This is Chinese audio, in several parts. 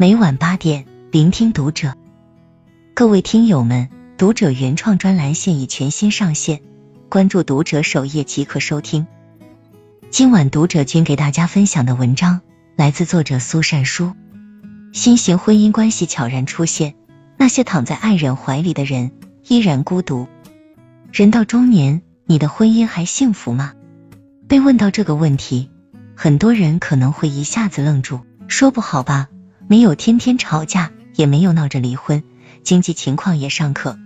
每晚八点，聆听读者。各位听友们，读者原创专栏现已全新上线，关注读者首页即可收听。今晚读者君给大家分享的文章来自作者苏善书。新型婚姻关系悄然出现，那些躺在爱人怀里的人依然孤独。人到中年，你的婚姻还幸福吗？被问到这个问题，很多人可能会一下子愣住，说不好吧，没有天天吵架，也没有闹着离婚，经济情况也尚可，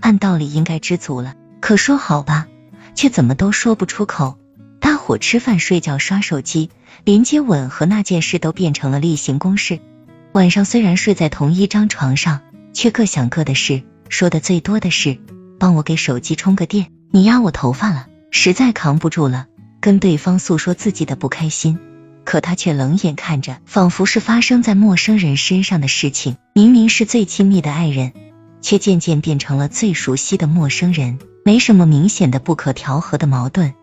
按道理应该知足了。可说好吧，却怎么都说不出口。大伙吃饭、睡觉、刷手机，连接吻和那件事都变成了例行公事。晚上虽然睡在同一张床上，却各想各的事，说的最多的是帮我给手机充个电，你压我头发了，实在扛不住了。跟对方诉说自己的不开心，可他却冷眼看着，仿佛是发生在陌生人身上的事情。明明是最亲密的爱人，却渐渐变成了最熟悉的陌生人。没什么明显的不可调和的矛盾，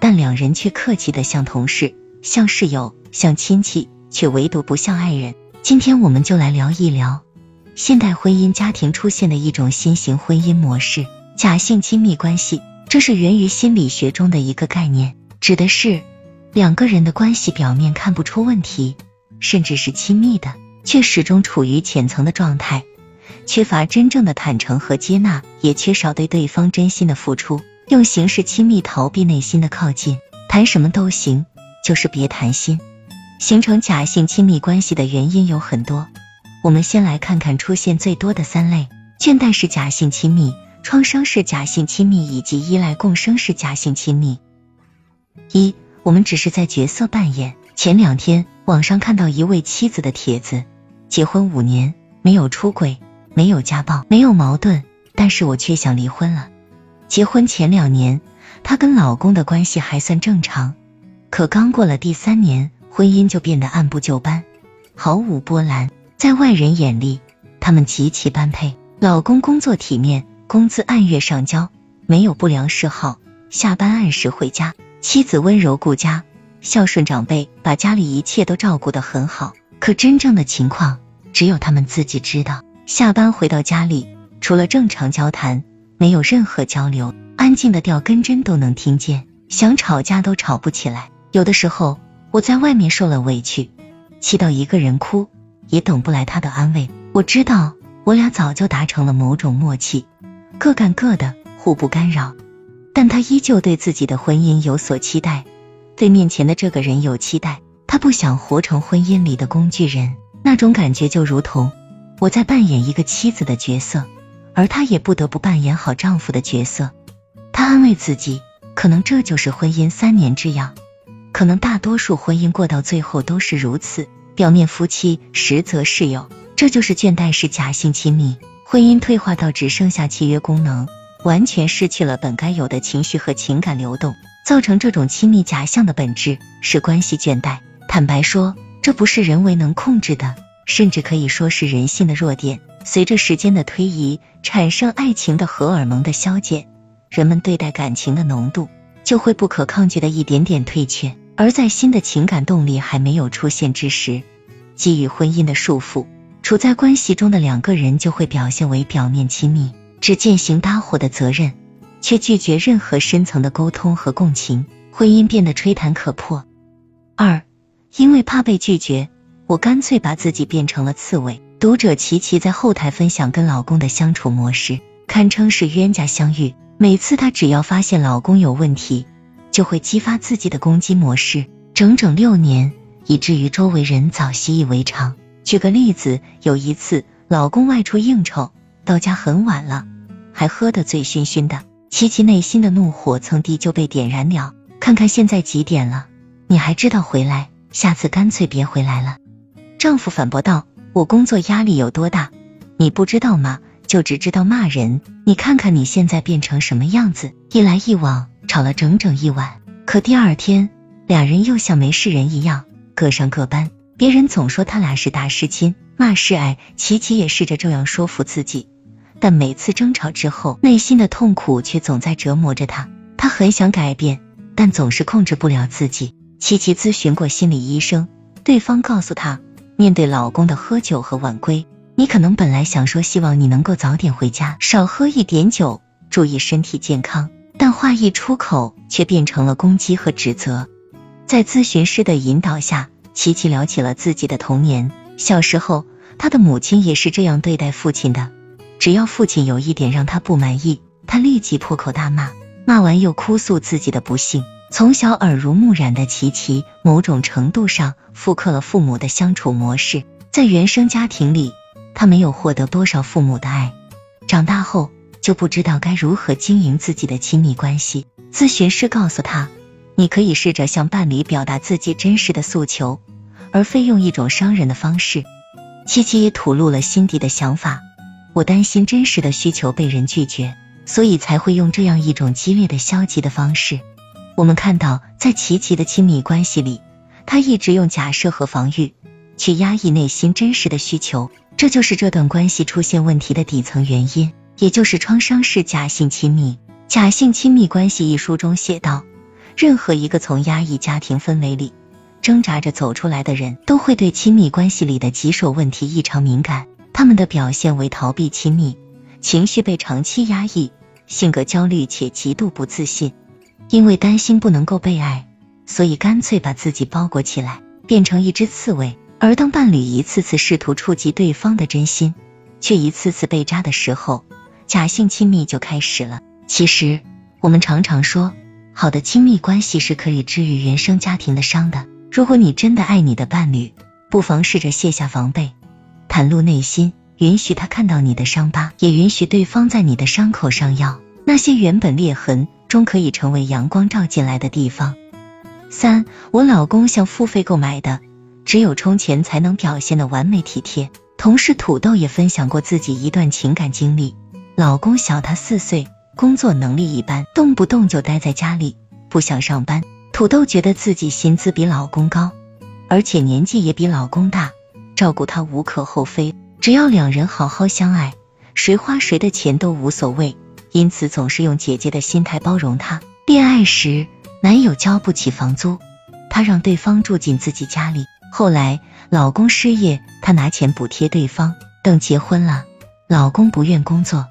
但两人却客气的像同事、像室友、像亲戚，却唯独不像爱人。今天我们就来聊一聊现代婚姻家庭出现的一种新型婚姻模式——假性亲密关系。这是源于心理学中的一个概念。指的是两个人的关系表面看不出问题，甚至是亲密的，却始终处于浅层的状态，缺乏真正的坦诚和接纳，也缺少对对方真心的付出，用形式亲密逃避内心的靠近，谈什么都行，就是别谈心。形成假性亲密关系的原因有很多，我们先来看看出现最多的三类：倦怠式假性亲密、创伤式假性亲密以及依赖共生式假性亲密。一，我们只是在角色扮演。前两天网上看到一位妻子的帖子，结婚五年，没有出轨，没有家暴，没有矛盾，但是我却想离婚了。结婚前两年，她跟老公的关系还算正常，可刚过了第三年，婚姻就变得按部就班，毫无波澜。在外人眼里，他们极其般配。老公工作体面，工资按月上交，没有不良嗜好，下班按时回家。妻子温柔顾家，孝顺长辈，把家里一切都照顾得很好。可真正的情况，只有他们自己知道。下班回到家里，除了正常交谈，没有任何交流，安静的掉根针都能听见，想吵架都吵不起来。有的时候，我在外面受了委屈，气到一个人哭，也等不来他的安慰。我知道，我俩早就达成了某种默契，各干各的，互不干扰。但他依旧对自己的婚姻有所期待，对面前的这个人有期待。他不想活成婚姻里的工具人，那种感觉就如同我在扮演一个妻子的角色，而他也不得不扮演好丈夫的角色。他安慰自己，可能这就是婚姻三年之痒，可能大多数婚姻过到最后都是如此，表面夫妻，实则室友。这就是倦怠式假性亲密，婚姻退化到只剩下契约功能。完全失去了本该有的情绪和情感流动，造成这种亲密假象的本质是关系倦怠。坦白说，这不是人为能控制的，甚至可以说是人性的弱点。随着时间的推移，产生爱情的荷尔蒙的消减，人们对待感情的浓度就会不可抗拒的一点点退却。而在新的情感动力还没有出现之时，基于婚姻的束缚，处在关系中的两个人就会表现为表面亲密。只践行搭伙的责任，却拒绝任何深层的沟通和共情，婚姻变得吹弹可破。二，因为怕被拒绝，我干脆把自己变成了刺猬。读者琪琪在后台分享跟老公的相处模式，堪称是冤家相遇。每次她只要发现老公有问题，就会激发自己的攻击模式，整整六年，以至于周围人早习以为常。举个例子，有一次老公外出应酬，到家很晚了。还喝得醉醺醺的，琪琪内心的怒火蹭地就被点燃了。看看现在几点了，你还知道回来？下次干脆别回来了。丈夫反驳道：“我工作压力有多大，你不知道吗？就只知道骂人。你看看你现在变成什么样子！”一来一往吵了整整一晚。可第二天，俩人又像没事人一样，各上各班。别人总说他俩是大师亲，骂是爱，琪琪也试着这样说服自己。但每次争吵之后，内心的痛苦却总在折磨着他。他很想改变，但总是控制不了自己。琪琪咨询过心理医生，对方告诉他，面对老公的喝酒和晚归，你可能本来想说希望你能够早点回家，少喝一点酒，注意身体健康，但话一出口却变成了攻击和指责。在咨询师的引导下，琪琪聊起了自己的童年。小时候，他的母亲也是这样对待父亲的。只要父亲有一点让他不满意，他立即破口大骂，骂完又哭诉自己的不幸。从小耳濡目染的琪琪，某种程度上复刻了父母的相处模式。在原生家庭里，他没有获得多少父母的爱，长大后就不知道该如何经营自己的亲密关系。咨询师告诉他。你可以试着向伴侣表达自己真实的诉求，而非用一种伤人的方式。琪琪也吐露了心底的想法，我担心真实的需求被人拒绝，所以才会用这样一种激烈的消极的方式。我们看到，在琪琪的亲密关系里，他一直用假设和防御去压抑内心真实的需求，这就是这段关系出现问题的底层原因，也就是创伤式假性亲密。假性亲密关系一书中写道。任何一个从压抑家庭氛围里挣扎着走出来的人，都会对亲密关系里的棘手问题异常敏感。他们的表现为逃避亲密，情绪被长期压抑，性格焦虑且极度不自信。因为担心不能够被爱，所以干脆把自己包裹起来，变成一只刺猬。而当伴侣一次次试图触及对方的真心，却一次次被扎的时候，假性亲密就开始了。其实，我们常常说。好的亲密关系是可以治愈原生家庭的伤的。如果你真的爱你的伴侣，不妨试着卸下防备，袒露内心，允许他看到你的伤疤，也允许对方在你的伤口上药。那些原本裂痕，终可以成为阳光照进来的地方。三，我老公像付费购买的，只有充钱才能表现的完美体贴。同事土豆也分享过自己一段情感经历，老公小他四岁。工作能力一般，动不动就待在家里，不想上班。土豆觉得自己薪资比老公高，而且年纪也比老公大，照顾他无可厚非。只要两人好好相爱，谁花谁的钱都无所谓。因此总是用姐姐的心态包容他。恋爱时，男友交不起房租，他让对方住进自己家里。后来老公失业，他拿钱补贴对方。等结婚了，老公不愿工作，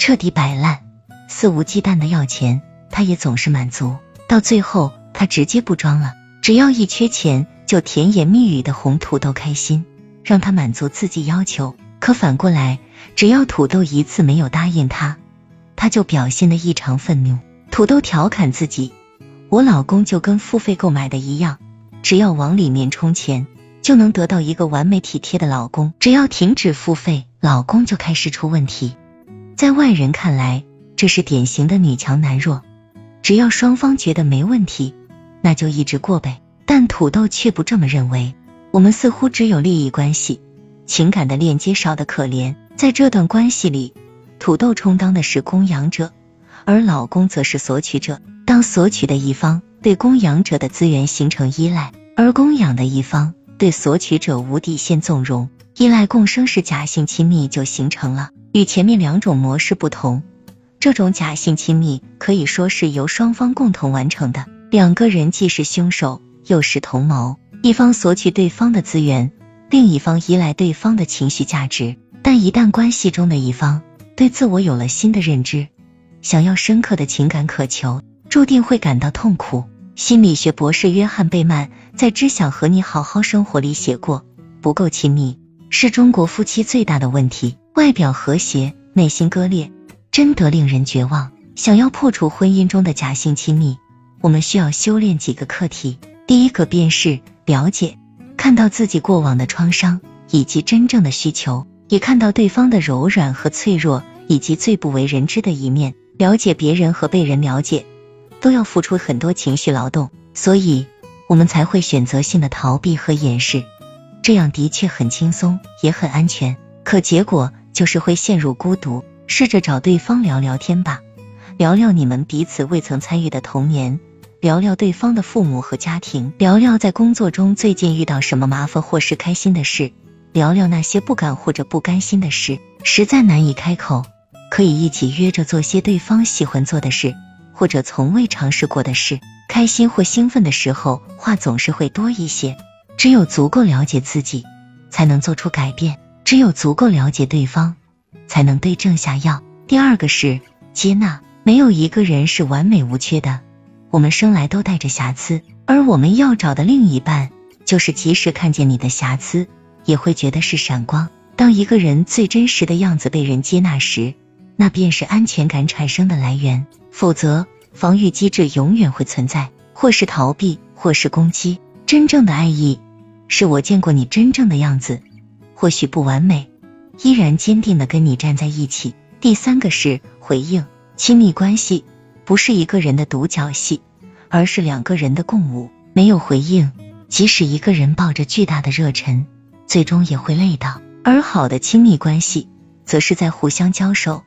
彻底摆烂。肆无忌惮的要钱，他也总是满足。到最后，他直接不装了，只要一缺钱，就甜言蜜语的哄土豆开心，让他满足自己要求。可反过来，只要土豆一次没有答应他，他就表现的异常愤怒。土豆调侃自己：“我老公就跟付费购买的一样，只要往里面充钱，就能得到一个完美体贴的老公。只要停止付费，老公就开始出问题。”在外人看来，这是典型的女强男弱，只要双方觉得没问题，那就一直过呗。但土豆却不这么认为。我们似乎只有利益关系，情感的链接少得可怜。在这段关系里，土豆充当的是供养者，而老公则是索取者。当索取的一方对供养者的资源形成依赖，而供养的一方对索取者无底线纵容，依赖共生式假性亲密就形成了。与前面两种模式不同。这种假性亲密可以说是由双方共同完成的，两个人既是凶手又是同谋，一方索取对方的资源，另一方依赖对方的情绪价值。但一旦关系中的一方对自我有了新的认知，想要深刻的情感渴求，注定会感到痛苦。心理学博士约翰贝曼在《只想和你好好生活》里写过，不够亲密是中国夫妻最大的问题，外表和谐，内心割裂。真的令人绝望。想要破除婚姻中的假性亲密，我们需要修炼几个课题。第一个便是了解，看到自己过往的创伤以及真正的需求，也看到对方的柔软和脆弱以及最不为人知的一面。了解别人和被人了解，都要付出很多情绪劳动，所以我们才会选择性的逃避和掩饰。这样的确很轻松，也很安全，可结果就是会陷入孤独。试着找对方聊聊天吧，聊聊你们彼此未曾参与的童年，聊聊对方的父母和家庭，聊聊在工作中最近遇到什么麻烦或是开心的事，聊聊那些不敢或者不甘心的事。实在难以开口，可以一起约着做些对方喜欢做的事，或者从未尝试过的事。开心或兴奋的时候，话总是会多一些。只有足够了解自己。才能做出改变。只有足够了解对方，才能对症下药。第二个是接纳，没有一个人是完美无缺的，我们生来都带着瑕疵，而我们要找的另一半，就是即使看见你的瑕疵，也会觉得是闪光。当一个人最真实的样子被人接纳时，那便是安全感产生的来源。否则，防御机制永远会存在，或是逃避，或是攻击。真正的爱意，是我见过你真正的样子。或许不完美，依然坚定的跟你站在一起。第三个是回应，亲密关系不是一个人的独角戏，而是两个人的共舞。没有回应，即使一个人抱着巨大的热忱，最终也会累到。而好的亲密关系，则是在互相交手、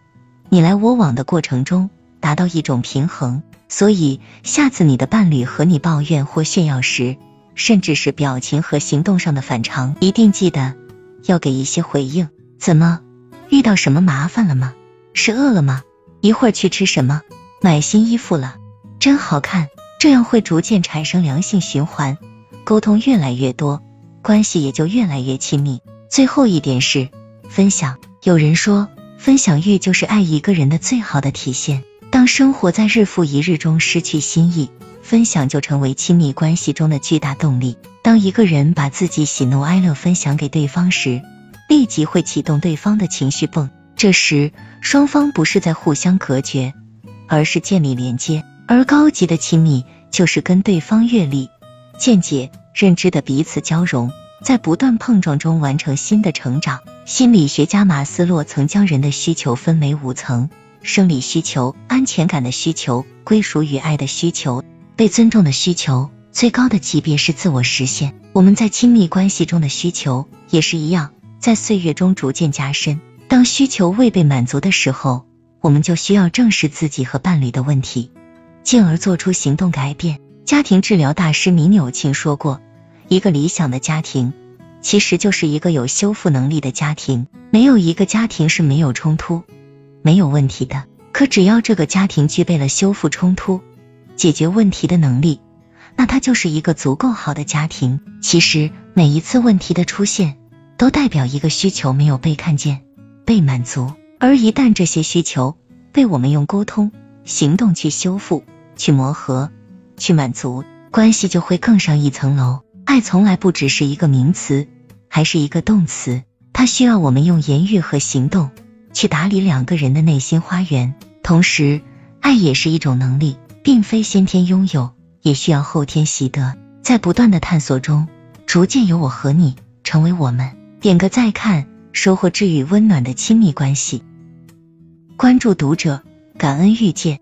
你来我往的过程中，达到一种平衡。所以，下次你的伴侣和你抱怨或炫耀时，甚至是表情和行动上的反常，一定记得。要给一些回应，怎么遇到什么麻烦了吗？是饿了吗？一会儿去吃什么？买新衣服了，真好看。这样会逐渐产生良性循环，沟通越来越多，关系也就越来越亲密。最后一点是分享。有人说，分享欲就是爱一个人的最好的体现。当生活在日复一日中失去新意，分享就成为亲密关系中的巨大动力。当一个人把自己喜怒哀乐分享给对方时，立即会启动对方的情绪泵。这时，双方不是在互相隔绝，而是建立连接。而高级的亲密，就是跟对方阅历、见解、认知的彼此交融，在不断碰撞中完成新的成长。心理学家马斯洛曾将人的需求分为五层：生理需求、安全感的需求、归属与爱的需求、被尊重的需求。最高的级别是自我实现。我们在亲密关系中的需求也是一样，在岁月中逐渐加深。当需求未被满足的时候，我们就需要正视自己和伴侣的问题，进而做出行动改变。家庭治疗大师米纽钦说过，一个理想的家庭其实就是一个有修复能力的家庭。没有一个家庭是没有冲突、没有问题的。可只要这个家庭具备了修复冲突、解决问题的能力。那它就是一个足够好的家庭。其实每一次问题的出现，都代表一个需求没有被看见、被满足。而一旦这些需求被我们用沟通、行动去修复、去磨合、去满足，关系就会更上一层楼。爱从来不只是一个名词，还是一个动词，它需要我们用言语和行动去打理两个人的内心花园。同时，爱也是一种能力，并非先天拥有。也需要后天习得，在不断的探索中，逐渐由我和你成为我们。点个再看，收获治愈温暖的亲密关系。关注读者，感恩遇见。